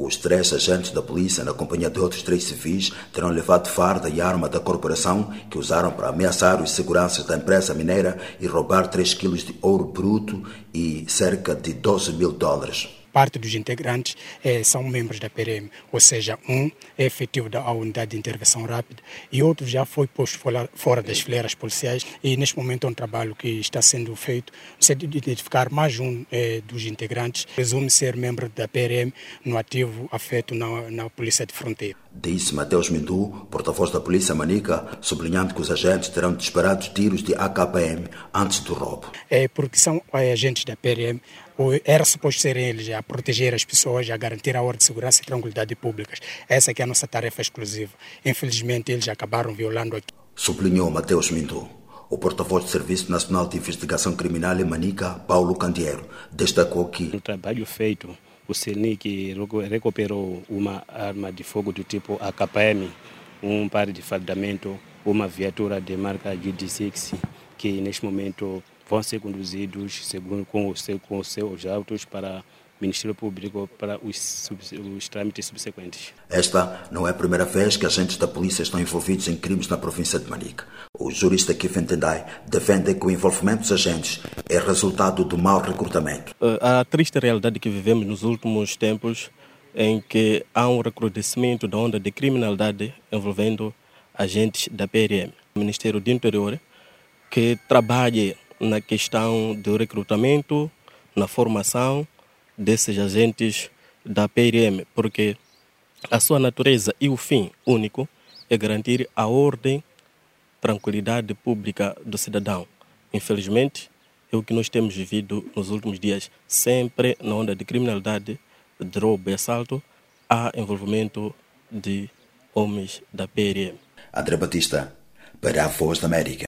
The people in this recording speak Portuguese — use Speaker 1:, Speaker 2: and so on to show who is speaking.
Speaker 1: Os três agentes da polícia, na companhia de outros três civis, terão levado farda e arma da corporação que usaram para ameaçar os seguranças da empresa mineira e roubar 3 quilos de ouro bruto e cerca de 12 mil dólares
Speaker 2: parte dos integrantes eh, são membros da PRM, ou seja, um é efetivo da unidade de intervenção rápida e outro já foi posto fora, fora das fileiras policiais e neste momento é um trabalho que está sendo feito no sentido de identificar mais um eh, dos integrantes, presume ser membro da PRM no ativo afeto na, na Polícia de Fronteira.
Speaker 1: Disse Mateus Mindu, porta-voz da Polícia Manica, sublinhando que os agentes terão disparado tiros de AKPM antes do roubo.
Speaker 2: É porque são agentes da PRM, era suposto serem eles a proteger as pessoas, a garantir a ordem de segurança e tranquilidade públicas. Essa é a nossa tarefa exclusiva. Infelizmente, eles acabaram violando aqui.
Speaker 1: Sublinhou Mateus Mindu. O porta-voz do Serviço Nacional de Investigação Criminal em Manica, Paulo Candeiro, destacou que
Speaker 3: o trabalho feito o CENIC recuperou uma arma de fogo do tipo AKM, um par de fardamento, uma viatura de marca GD6, que neste momento vão ser conduzidos segundo, com, os, com os seus autos para Ministério Público para os, os, trâmites subsequentes.
Speaker 1: Esta não é a primeira vez que agentes da polícia estão envolvidos em crimes na província de Manica. O jurista Kiffen Tendai defende que o envolvimento dos agentes é resultado do mau recrutamento.
Speaker 4: Eh, a triste realidade que vivemos nos últimos tempos em que há um recrudescimento da onda de criminalidade envolvendo agentes da PRM. O Ministério do Interior que trabalha na questão do recrutamento, na formação desses agentes da PRM, porque a sua natureza e o fim único é garantir a ordem, tranquilidade pública do cidadão. Infelizmente, é o que nós temos vivido nos últimos dias, sempre na onda de criminalidade, de roubo e assalto, há envolvimento de homens da PRM.
Speaker 1: André Batista, para a Voz da América.